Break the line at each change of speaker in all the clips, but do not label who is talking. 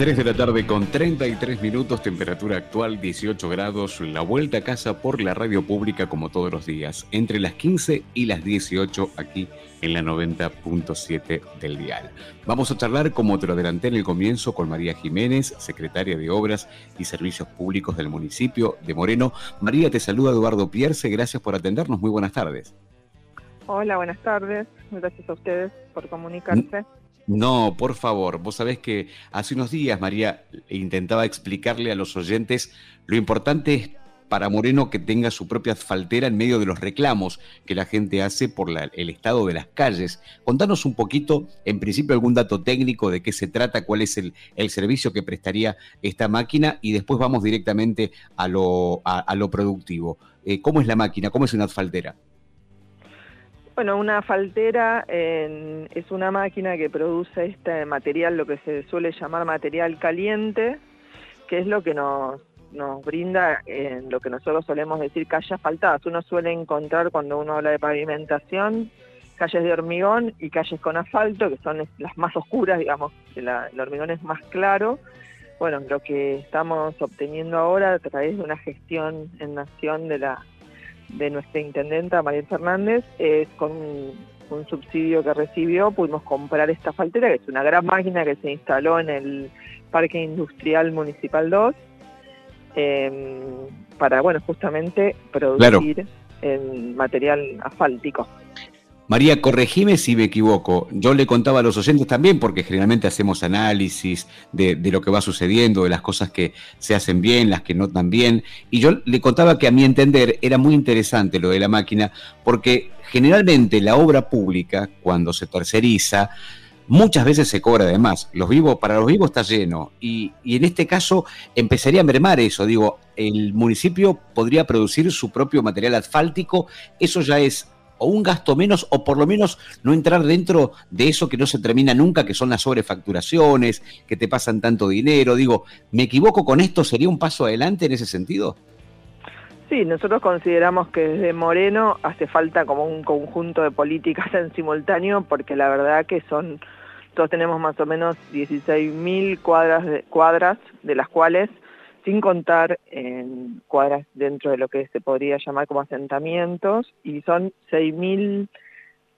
3 de la tarde con 33 minutos, temperatura actual 18 grados, la vuelta a casa por la radio pública como todos los días, entre las 15 y las 18 aquí en la 90.7 del dial. Vamos a charlar, como te lo adelanté en el comienzo, con María Jiménez, secretaria de Obras y Servicios Públicos del municipio de Moreno. María, te saluda Eduardo Pierce, gracias por atendernos, muy buenas tardes.
Hola, buenas tardes, gracias a ustedes por comunicarse.
No, por favor, vos sabés que hace unos días María intentaba explicarle a los oyentes lo importante es para Moreno que tenga su propia asfaltera en medio de los reclamos que la gente hace por el estado de las calles. Contanos un poquito, en principio, algún dato técnico de qué se trata, cuál es el, servicio que prestaría esta máquina y después vamos directamente a lo, a, lo productivo. Eh, ¿Cómo es la máquina? ¿Cómo es una asfaltera?
Bueno, una faltera es una máquina que produce este material, lo que se suele llamar material caliente, que es lo que nos, brinda en lo que nosotros solemos decir calles asfaltadas. Uno suele encontrar cuando uno habla de pavimentación calles de hormigón y calles con asfalto, que son las más oscuras, digamos, el hormigón es más claro. Bueno, lo que estamos obteniendo ahora a través de una gestión en nación de la de nuestra intendenta María Fernández, es con un, subsidio que recibió, pudimos comprar esta faltera, que es una gran máquina que se instaló en el Parque Industrial Municipal 2, em, para, bueno, justamente producir material asfáltico.
María, corregime si me equivoco. Yo le contaba a los oyentes también, porque generalmente hacemos análisis de, lo que va sucediendo, de las cosas que se hacen bien, las que no tan bien. Y yo le contaba que a mi entender era muy interesante lo de la máquina, porque generalmente la obra pública, cuando se terceriza, muchas veces se cobra además. Los vivos, para los vivos está lleno. Y, y, en este caso empezaría a mermar eso. Digo, el municipio podría producir su propio material asfáltico. Eso ya es o un gasto menos, o por lo menos no entrar dentro de eso que no se termina nunca, que son las sobrefacturaciones, que te pasan tanto dinero. Digo, ¿me equivoco con esto? ¿Sería un paso adelante en ese sentido?
Sí, nosotros consideramos que desde Moreno hace falta como un conjunto de políticas en simultáneo, porque la verdad que son, todos tenemos más o menos 16.000 cuadras de, cuadras, de las cuales sin contar en cuadras dentro de lo que se podría llamar como asentamientos, y son 6.000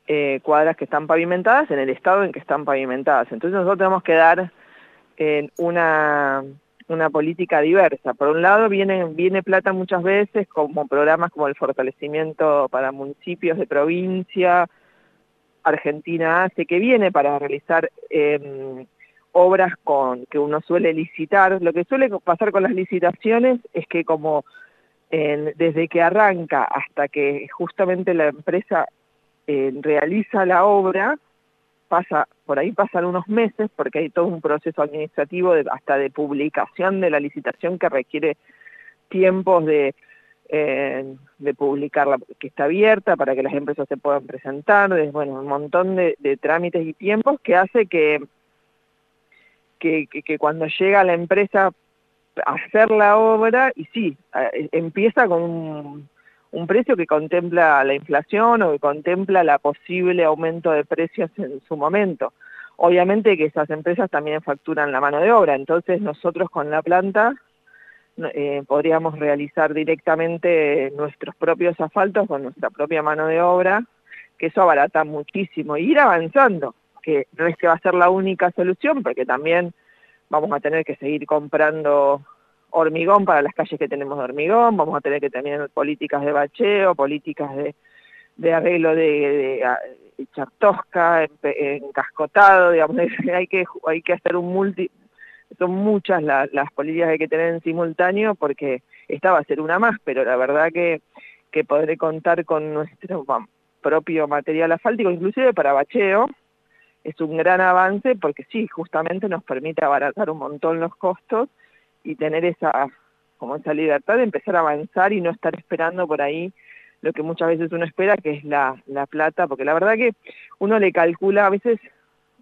eh, cuadras que están pavimentadas en el estado en que están pavimentadas. Entonces nosotros tenemos que dar en una, una política diversa. Por un lado viene, viene plata muchas veces como programas como el fortalecimiento para municipios de provincia, Argentina hace, que viene para realizar... Eh, obras con que uno suele licitar. Lo que suele pasar con las licitaciones es que como desde que arranca hasta que justamente la empresa eh, realiza la obra, pasa por ahí pasan unos meses porque hay todo un proceso administrativo hasta de publicación de la licitación que requiere tiempos de, eh, de publicarla que está abierta para que las empresas se puedan presentar, bueno, un montón de trámites y tiempos que hace que que, cuando llega la empresa a hacer la obra, y sí, empieza con un, un, precio que contempla la inflación o que contempla la posible aumento de precios en su momento. Obviamente que esas empresas también facturan la mano de obra, entonces nosotros con la planta eh, podríamos realizar directamente nuestros propios asfaltos con nuestra propia mano de obra, que eso abarata muchísimo, y ir avanzando que no es que va a ser la única solución, porque también vamos a tener que seguir comprando hormigón para las calles que tenemos de hormigón, vamos a tener que tener políticas de bacheo, políticas de, de arreglo de, de, chartosca, encascotado, digamos, hay que, hay que hacer un multi, son muchas las políticas que hay que tener en simultáneo porque esta va a ser una más, pero la verdad que, que podré contar con nuestro propio material asfáltico, inclusive para bacheo, es un gran avance porque sí, justamente nos permite abaratar un montón los costos y tener esa, como esa libertad de empezar a avanzar y no estar esperando por ahí lo que muchas veces uno espera, que es la, la plata, porque la verdad que uno le calcula, a veces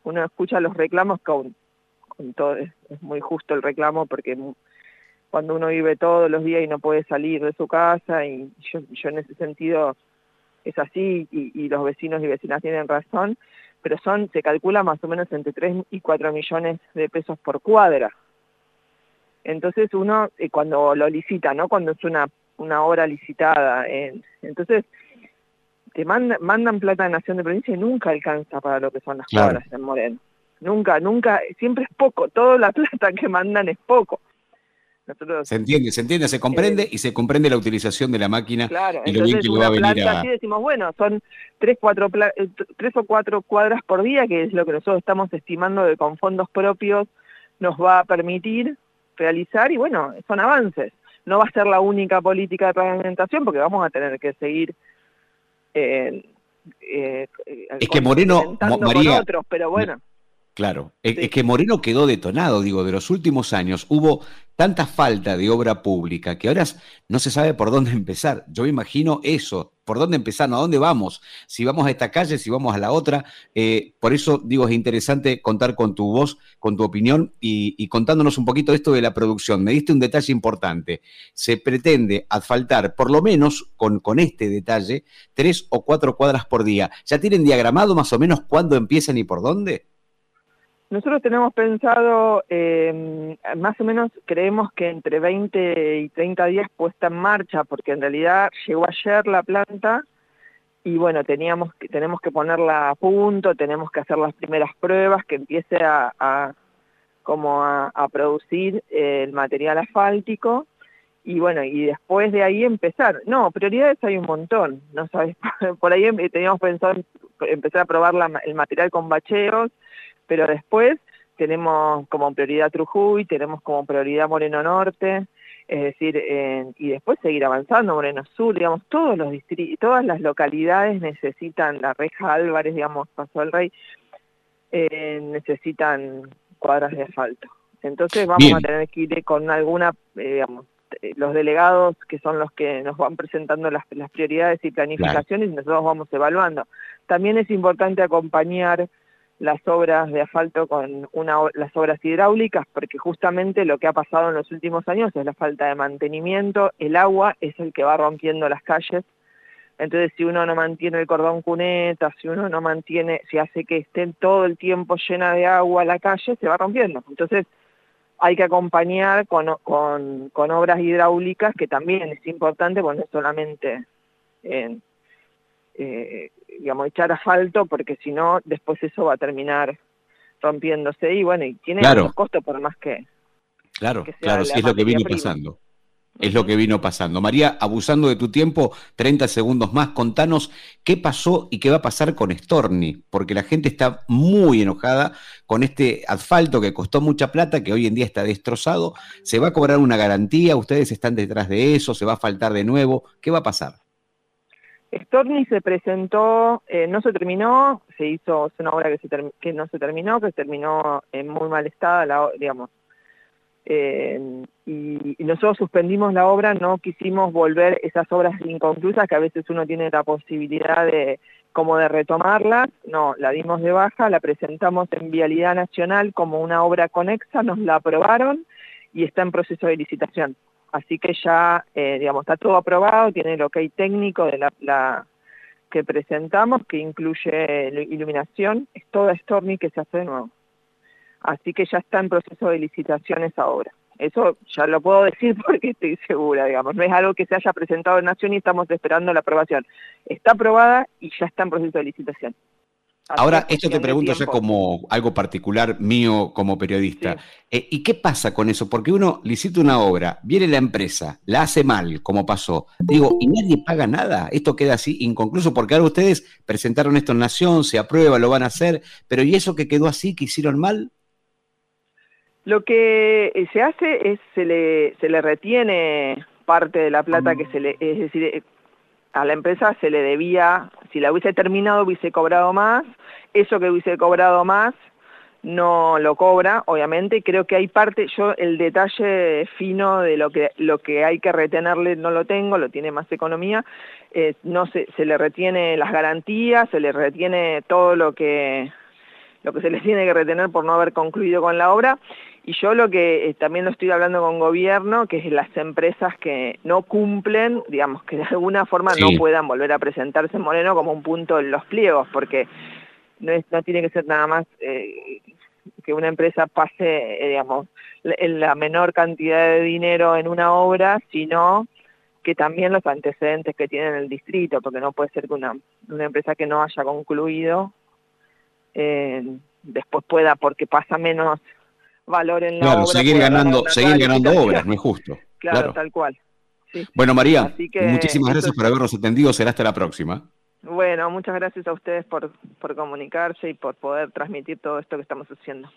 uno escucha los reclamos con, con todo, es, muy justo el reclamo porque cuando uno vive todos los días y no puede salir de su casa, y yo, en ese sentido es así, y los vecinos y vecinas tienen razón, pero son, se calcula más o menos entre 3 y 4 millones de pesos por cuadra. Entonces uno, eh, cuando lo licita, ¿no? Cuando es una, una obra licitada, entonces te mandan plata de Nación de Provincia y nunca alcanza para lo que son las cuadras en Moreno. Nunca, nunca, siempre es poco, toda la plata que mandan es poco.
Se entiende, se entiende, se comprende y se comprende la utilización de la máquina
claro, y lo bien que va a venir a... Así decimos, bueno, son tres, cuatro, eh, tres o cuatro cuadras por día, que es lo que nosotros estamos estimando que con fondos propios nos va a permitir realizar y bueno, son avances. No va a ser la única política de pavimentación porque vamos a tener que seguir
eh, eh, es que Moreno, María,
otros, pero bueno.
Claro, es, que Moreno quedó detonado, digo, de los últimos años hubo tanta falta de obra pública que ahora no se sabe por dónde empezar. Yo me imagino eso, por dónde empezar, ¿no? ¿A dónde vamos? Si vamos a esta calle, si vamos a la otra. Eh, por eso digo, es interesante contar con tu voz, con tu opinión y, contándonos un poquito esto de la producción. Me diste un detalle importante. Se pretende asfaltar, por lo menos con, con este detalle, tres o cuatro cuadras por día. ¿Ya tienen diagramado más o menos cuándo empiezan y por dónde?
Nosotros tenemos pensado, eh, más o menos creemos que entre 20 y 30 días puesta en marcha, porque en realidad llegó ayer la planta y bueno, teníamos que, tenemos que ponerla a punto, tenemos que hacer las primeras pruebas, que empiece a, como a, producir el material asfáltico y bueno, y después de ahí empezar. No, prioridades hay un montón, ¿no sabes? Por ahí teníamos pensado empezar a probar el material con bacheos, pero después tenemos como prioridad Trujuy, tenemos como prioridad Moreno Norte, es decir, y después seguir avanzando, Moreno Sur, digamos, todos los distritos, todas las localidades necesitan, la Reja Álvarez, digamos, Paso al Rey, eh, necesitan cuadras de asfalto. Entonces vamos a tener que ir con alguna, eh, digamos, los delegados que son los que nos van presentando las, prioridades y planificaciones y nosotros vamos evaluando. También es importante acompañar las obras de asfalto con una, las obras hidráulicas, porque justamente lo que ha pasado en los últimos años es la falta de mantenimiento, el agua es el que va rompiendo las calles, entonces si uno no mantiene el cordón cuneta, si uno no mantiene, si hace que esté todo el tiempo llena de agua la calle, se va rompiendo. Entonces hay que acompañar con, con, obras hidráulicas, que también es importante, porque no solamente en, eh, digamos, echar asfalto, porque si no, después eso va a terminar rompiéndose y bueno, y tiene claro. costos por más que...
Claro, claro, sí es lo que vino pasando. Es lo que vino pasando. María, abusando de tu tiempo, 30 segundos más, contanos qué pasó y qué va a pasar con Storni, porque la gente está muy enojada con este asfalto que costó mucha plata, que hoy en día está destrozado. ¿Se va a cobrar una garantía? ¿Ustedes están detrás de eso? ¿Se va a faltar de nuevo? ¿Qué va a pasar?
Storni se presentó, eh, no se terminó, se hizo, es una obra que, no se terminó, que se terminó en muy mal estado, digamos. Eh, y, nosotros suspendimos la obra, no quisimos volver esas obras inconclusas que a veces uno tiene la posibilidad de como de retomarlas, no, la dimos de baja, la presentamos en Vialidad Nacional como una obra conexa, nos la aprobaron y está en proceso de licitación así que ya, eh, digamos, está todo aprobado, tiene el ok técnico de la, que presentamos, que incluye iluminación, es toda Stormy que se hace de nuevo. Así que ya está en proceso de licitaciones ahora. Eso ya lo puedo decir porque estoy segura, digamos. No es algo que se haya presentado en Nación y estamos esperando la aprobación. Está aprobada y ya está en proceso de licitación.
Ahora, esto te pregunto ya como algo particular mío como periodista. Eh, ¿Y qué pasa con eso? Porque uno licita una obra, viene la empresa, la hace mal, como pasó. Digo, ¿y nadie paga nada? Esto queda así inconcluso, porque ahora ustedes presentaron esto en Nación, se aprueba, lo van a hacer, pero ¿y eso que quedó así, que hicieron mal?
Lo que eh, se hace es, se le, se le retiene parte de la plata que se le, es decir, eh, a la empresa se le debía, si la hubiese terminado hubiese cobrado más, eso que hubiese cobrado más no lo cobra, obviamente, creo que hay parte, yo el detalle fino de lo que, lo que hay que retenerle no lo tengo, lo tiene más economía, eh, no se, se le retiene las garantías, se le retiene todo lo que, lo que se les tiene que retener por no haber concluido con la obra, y yo lo que eh, también lo estoy hablando con gobierno, que es las empresas que no cumplen, digamos, que de alguna forma no puedan volver a presentarse en Moreno como un punto en los pliegos, porque no, es, no tiene que ser nada más, eh, que una empresa pase, eh, digamos, la menor cantidad de dinero en una obra, sino que también los antecedentes que tiene el distrito, porque no puede ser que una, una empresa que no haya concluido eh, después pueda, porque pasa menos valor en la
claro, seguir ganando, seguir ganando obras, no es justo.
Claro, tal cual.
Bueno, María, muchísimas gracias por habernos atendido. Será hasta la próxima.
Bueno, muchas gracias a ustedes por, por comunicarse y por poder transmitir todo esto que estamos haciendo.